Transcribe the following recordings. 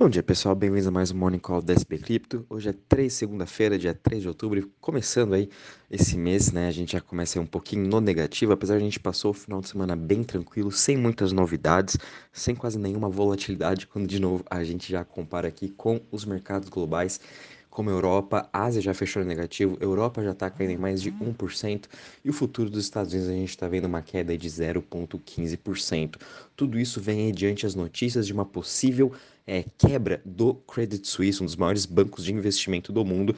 Bom dia pessoal, bem-vindos a mais um Morning Call da SB Cripto. Hoje é 3, segunda-feira, dia 3 de outubro, começando aí esse mês, né? A gente já começa aí um pouquinho no negativo, apesar de a gente passou o final de semana bem tranquilo, sem muitas novidades, sem quase nenhuma volatilidade, quando de novo a gente já compara aqui com os mercados globais como Europa, Ásia já fechou negativo, Europa já está caindo em mais de 1%, e o futuro dos Estados Unidos a gente está vendo uma queda de 0,15%. Tudo isso vem aí diante as notícias de uma possível é, quebra do Credit Suisse, um dos maiores bancos de investimento do mundo,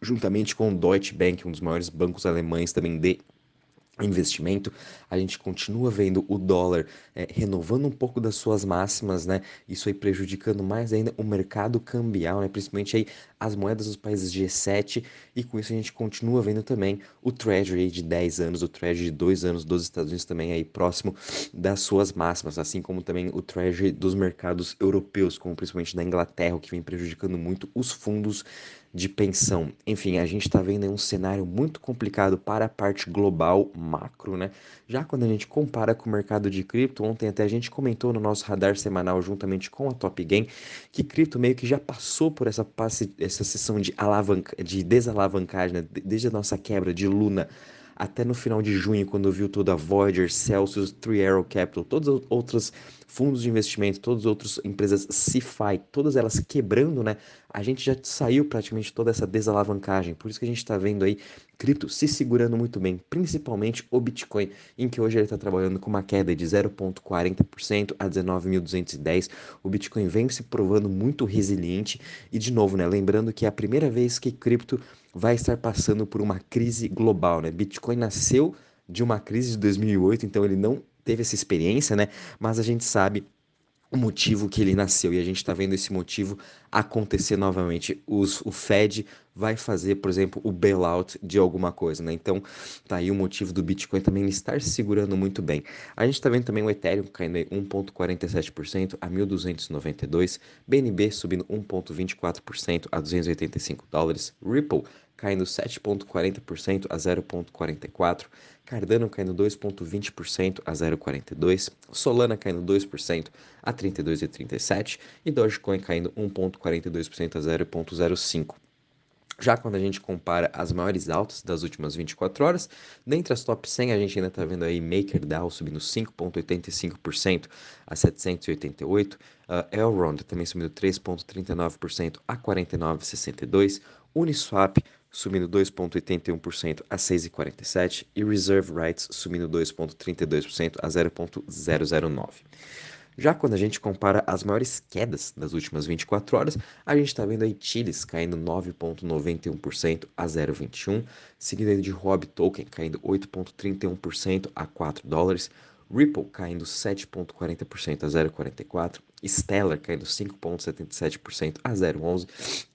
juntamente com o Deutsche Bank, um dos maiores bancos alemães também de investimento, a gente continua vendo o dólar é, renovando um pouco das suas máximas, né? Isso aí prejudicando mais ainda o mercado cambial, né? Principalmente aí as moedas dos países G7 e com isso a gente continua vendo também o Treasury de 10 anos, o Treasury de 2 anos dos Estados Unidos também aí próximo das suas máximas, assim como também o Treasury dos mercados europeus, como principalmente da Inglaterra, o que vem prejudicando muito os fundos de pensão. Enfim, a gente está vendo um cenário muito complicado para a parte global macro, né? Já quando a gente compara com o mercado de cripto, ontem até a gente comentou no nosso radar semanal juntamente com a Top Game que cripto meio que já passou por essa passe, essa sessão de alavanca, de desalavancagem, né? desde a nossa quebra de Luna até no final de junho, quando viu toda a Voyager, Celsius, Three Arrow Capital, todas as outras fundos de investimento, todas as outras empresas CeFi, todas elas quebrando, né? A gente já saiu praticamente toda essa desalavancagem. Por isso que a gente está vendo aí cripto se segurando muito bem, principalmente o Bitcoin, em que hoje ele está trabalhando com uma queda de 0,40% a 19.210. O Bitcoin vem se provando muito resiliente e, de novo, né? Lembrando que é a primeira vez que cripto vai estar passando por uma crise global, né? Bitcoin nasceu de uma crise de 2008, então ele não teve essa experiência, né? Mas a gente sabe o motivo que ele nasceu e a gente está vendo esse motivo acontecer novamente. Os, o Fed vai fazer, por exemplo, o bailout de alguma coisa, né? Então, tá aí o motivo do Bitcoin também estar se segurando muito bem. A gente está vendo também o Ethereum caindo 1,47% a 1.292, BNB subindo 1,24% a 285 dólares, Ripple caindo 7,40% a 0,44%, Cardano caindo 2,20% a 0,42%, Solana caindo 2% a 32,37% e Dogecoin caindo 1,42% a 0,05%. Já quando a gente compara as maiores altas das últimas 24 horas, dentre as top 100 a gente ainda está vendo aí MakerDAO subindo 5,85% a 788, uh, Elrond também subindo 3,39% a 49,62, Uniswap subindo 2,81% a 6,47% e Reserve Rights subindo 2,32% a 0,009%. Já quando a gente compara as maiores quedas das últimas 24 horas, a gente está vendo aí Chiles caindo 9,91% a 0,21, seguido de Rob Token caindo 8,31% a 4 dólares, Ripple caindo 7,40% a 0,44%, Stellar caindo 5,77% a 0,11%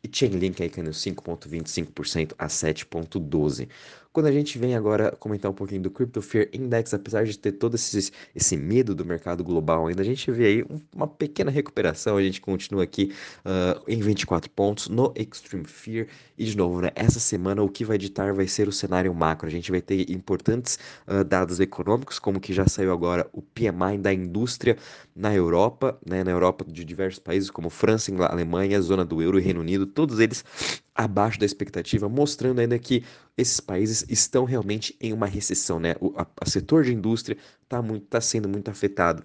e Chainlink aí caindo 5,25% a 7,12%. Quando a gente vem agora comentar um pouquinho do Crypto Fear Index, apesar de ter todo esse, esse medo do mercado global ainda, a gente vê aí uma pequena recuperação, a gente continua aqui uh, em 24 pontos no Extreme Fear, e de novo, né, essa semana o que vai ditar vai ser o cenário macro, a gente vai ter importantes uh, dados econômicos, como que já saiu agora o PMI da indústria na Europa, né, na Europa de diversos países como França, Alemanha, zona do euro e Reino Unido, todos eles abaixo da expectativa, mostrando ainda que esses países estão realmente em uma recessão, né? O a, a setor de indústria está tá sendo muito afetado.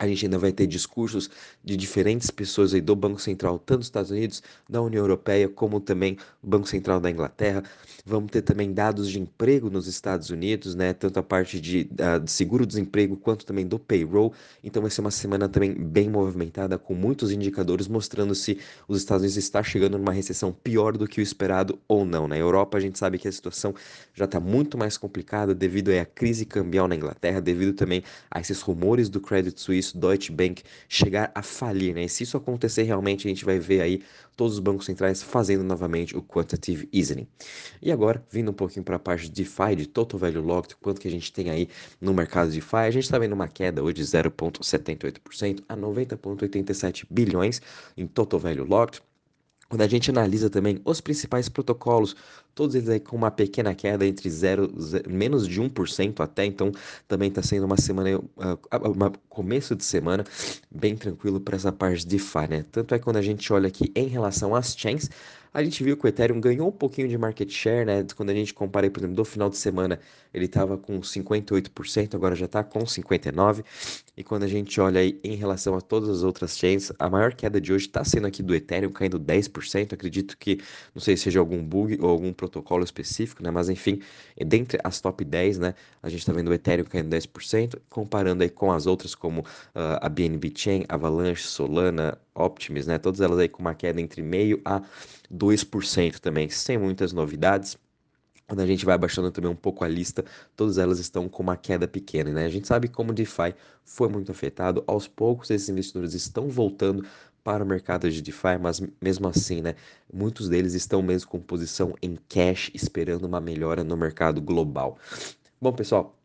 A gente ainda vai ter discursos de diferentes pessoas aí do Banco Central, tanto dos Estados Unidos, da União Europeia, como também o Banco Central da Inglaterra. Vamos ter também dados de emprego nos Estados Unidos, né? Tanto a parte de, de seguro-desemprego quanto também do payroll. Então vai ser uma semana também bem movimentada, com muitos indicadores mostrando se os Estados Unidos está chegando numa recessão pior do que o esperado ou não. Na Europa a gente sabe que a situação já está muito mais complicada devido à crise cambial na Inglaterra, devido também a esses rumores do Credit Suisse Deutsche Bank chegar a falir, né? E se isso acontecer realmente, a gente vai ver aí todos os bancos centrais fazendo novamente o quantitative easing. E agora, vindo um pouquinho para a parte de DeFi, de Total Value Locked, quanto que a gente tem aí no mercado de DeFi, a gente está vendo uma queda hoje de 0,78% a 90,87 bilhões em Total Value Locked Quando a gente analisa também os principais protocolos, todos eles aí com uma pequena queda entre 0, menos de 1% até, então também está sendo uma semana, um começo de semana bem tranquilo para essa parte de DeFi, né? Tanto é que quando a gente olha aqui em relação às chains, a gente viu que o Ethereum ganhou um pouquinho de market share, né? Quando a gente compara, por exemplo, do final de semana, ele estava com 58%, agora já está com 59%. E quando a gente olha aí em relação a todas as outras chains, a maior queda de hoje está sendo aqui do Ethereum, caindo 10%. Acredito que, não sei se seja algum bug ou algum protocolo específico, né? Mas enfim, dentre as top 10, né? A gente está vendo o Ethereum caindo 10%, comparando aí com as outras como uh, a BNB Chain, Avalanche, Solana, Optimus, né? Todas elas aí com uma queda entre meio a 2% também, sem muitas novidades. Quando a gente vai abaixando também um pouco a lista, todas elas estão com uma queda pequena, né? A gente sabe como o DeFi foi muito afetado, aos poucos esses investidores estão voltando para o mercado de DeFi, mas mesmo assim, né, muitos deles estão mesmo com posição em cash, esperando uma melhora no mercado global. Bom, pessoal,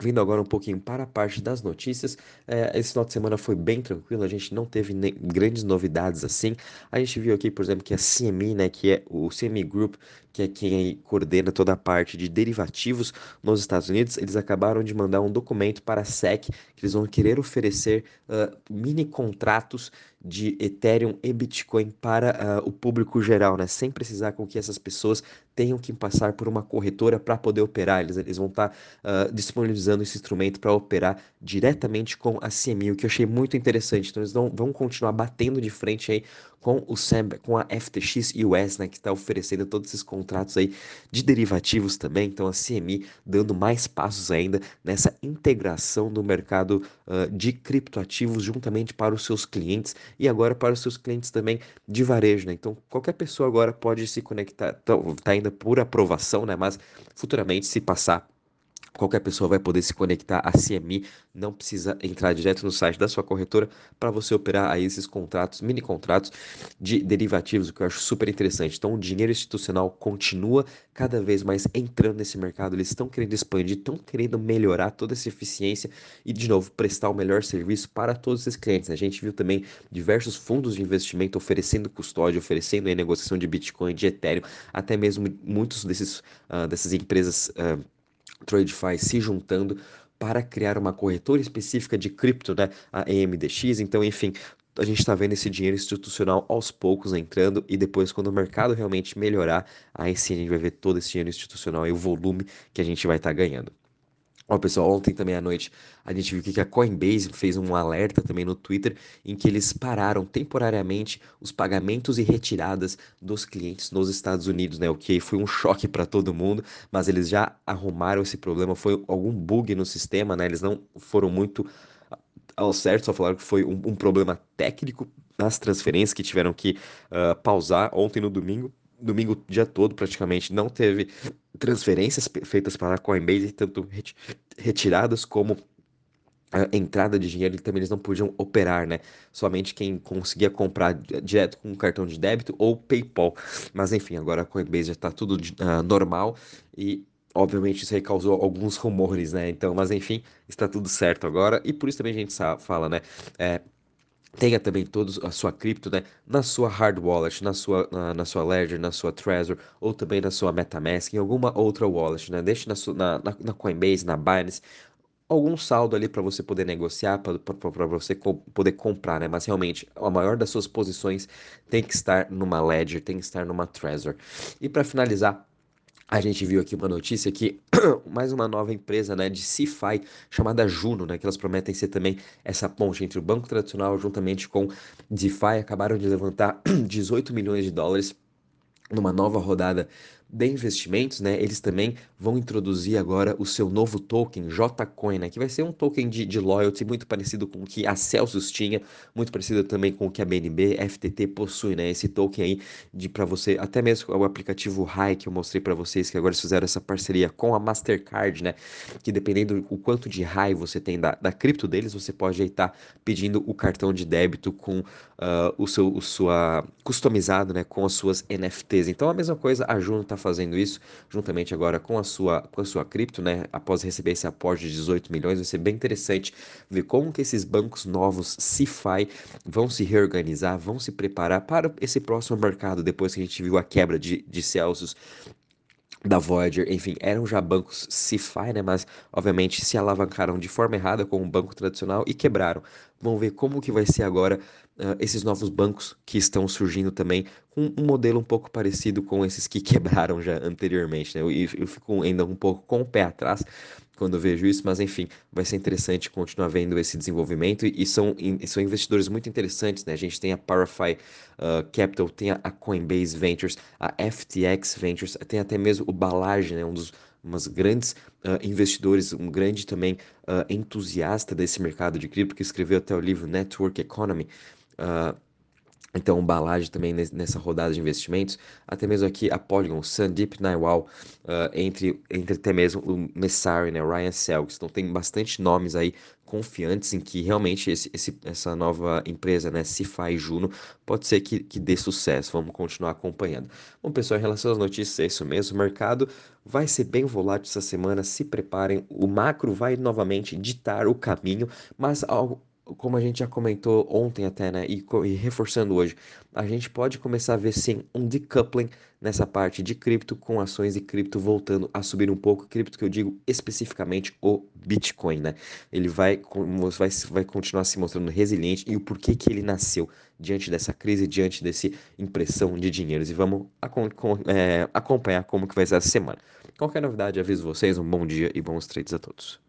Vindo agora um pouquinho para a parte das notícias, é, esse final de semana foi bem tranquilo, a gente não teve grandes novidades assim. A gente viu aqui, por exemplo, que a CME, né, que é o CME Group, que é quem coordena toda a parte de derivativos nos Estados Unidos, eles acabaram de mandar um documento para a SEC que eles vão querer oferecer uh, mini contratos de Ethereum e Bitcoin para uh, o público geral, né? Sem precisar com que essas pessoas tenham que passar por uma corretora para poder operar. Eles, eles vão estar tá, uh, disponibilizando esse instrumento para operar diretamente com a CME, o que eu achei muito interessante. Então eles vão, vão continuar batendo de frente aí com o SAM, com a FTX US, né, que está oferecendo todos esses contratos aí de derivativos também. Então a CME dando mais passos ainda nessa integração do mercado uh, de criptoativos juntamente para os seus clientes e agora para os seus clientes também de varejo, né? Então qualquer pessoa agora pode se conectar, tá, tá ainda por aprovação, né? Mas futuramente se passar Qualquer pessoa vai poder se conectar a CME, não precisa entrar direto no site da sua corretora para você operar aí esses contratos, mini contratos de derivativos, o que eu acho super interessante. Então, o dinheiro institucional continua cada vez mais entrando nesse mercado, eles estão querendo expandir, estão querendo melhorar toda essa eficiência e, de novo, prestar o melhor serviço para todos esses clientes. A gente viu também diversos fundos de investimento oferecendo custódia, oferecendo aí negociação de Bitcoin, de Ethereum, até mesmo muitos desses, uh, dessas empresas. Uh, TradeFi se juntando para criar uma corretora específica de cripto, né, a EMDX. Então, enfim, a gente está vendo esse dinheiro institucional aos poucos entrando e depois, quando o mercado realmente melhorar, aí sim a gente vai ver todo esse dinheiro institucional e o volume que a gente vai estar tá ganhando. Ó, pessoal, ontem também à noite a gente viu que a Coinbase fez um alerta também no Twitter em que eles pararam temporariamente os pagamentos e retiradas dos clientes nos Estados Unidos, né? O que foi um choque para todo mundo, mas eles já arrumaram esse problema. Foi algum bug no sistema, né? Eles não foram muito ao certo, só falaram que foi um, um problema técnico nas transferências que tiveram que uh, pausar ontem no domingo domingo dia todo praticamente não teve transferências feitas para a Coinbase, tanto retiradas como a entrada de dinheiro também eles não podiam operar, né? Somente quem conseguia comprar direto com cartão de débito ou PayPal. Mas enfim, agora a Coinbase já está tudo uh, normal e obviamente isso aí causou alguns rumores, né? Então, mas enfim, está tudo certo agora e por isso também a gente fala, né? É, tenha também toda a sua cripto né, na sua hard wallet, na sua, na, na, sua Ledger, na sua Trezor ou também na sua MetaMask, em alguma outra wallet, né? Deixe na, sua, na, na Coinbase, na Binance, algum saldo ali para você poder negociar, para você co poder comprar, né? Mas realmente, a maior das suas posições tem que estar numa Ledger, tem que estar numa Trezor. E para finalizar, a gente viu aqui uma notícia que mais uma nova empresa né, de CeFi chamada Juno, né, que elas prometem ser também essa ponte entre o banco tradicional juntamente com DeFi, acabaram de levantar 18 milhões de dólares numa nova rodada de investimentos, né, eles também vão introduzir agora o seu novo token, JCoin, né, que vai ser um token de, de loyalty muito parecido com o que a Celsius tinha, muito parecido também com o que a BNB, FTT possui, né, esse token aí de para você, até mesmo o aplicativo Rai que eu mostrei para vocês, que agora fizeram essa parceria com a Mastercard, né, que dependendo do quanto de Rai você tem da, da cripto deles, você pode estar tá pedindo o cartão de débito com uh, o seu, o sua customizado, né, com as suas NFTs. Então a mesma coisa a Juno tá fazendo isso, juntamente agora com a sua, com a sua cripto, né? Após receber esse aporte de 18 milhões, vai ser bem interessante ver como que esses bancos novos, CeFi, vão se reorganizar, vão se preparar para esse próximo mercado, depois que a gente viu a quebra de, de Celsius da Voyager, enfim, eram já bancos CeFi, né, mas obviamente se alavancaram de forma errada com um banco tradicional e quebraram. Vamos ver como que vai ser agora uh, esses novos bancos que estão surgindo também com um modelo um pouco parecido com esses que quebraram já anteriormente, né? Eu, eu fico ainda um pouco com o pé atrás quando vejo isso, mas enfim, vai ser interessante continuar vendo esse desenvolvimento e, e são, e são investidores muito interessantes, né? A gente tem a Parafy uh, Capital, tem a, a, Coinbase Ventures, a FTX Ventures, tem até mesmo o Balage, né? Um dos umas grandes uh, investidores, um grande também uh, entusiasta desse mercado de cripto que escreveu até o livro Network Economy. Uh, então, Balage também nessa rodada de investimentos, até mesmo aqui a Polygon, Sandeep Naiwal, uh, entre, entre até mesmo o Messari, né, Ryan Selks. Então, tem bastante nomes aí confiantes em que realmente esse, esse, essa nova empresa, né, CeFi Juno, pode ser que, que dê sucesso. Vamos continuar acompanhando. Bom, pessoal, em relação às notícias, é isso mesmo. O mercado vai ser bem volátil essa semana. Se preparem. O macro vai novamente ditar o caminho, mas algo como a gente já comentou ontem até, né, e, e, reforçando hoje, a gente pode começar a ver sim um decoupling nessa parte de cripto com ações e cripto voltando a subir um pouco, cripto que eu digo especificamente o Bitcoin, né? Ele vai, vai, vai continuar se mostrando resiliente e o porquê que ele nasceu diante dessa crise, diante dessa impressão de dinheiros e vamos é, acompanhar como que vai ser essa semana. Qualquer novidade, aviso vocês, um bom dia e bons trades a todos.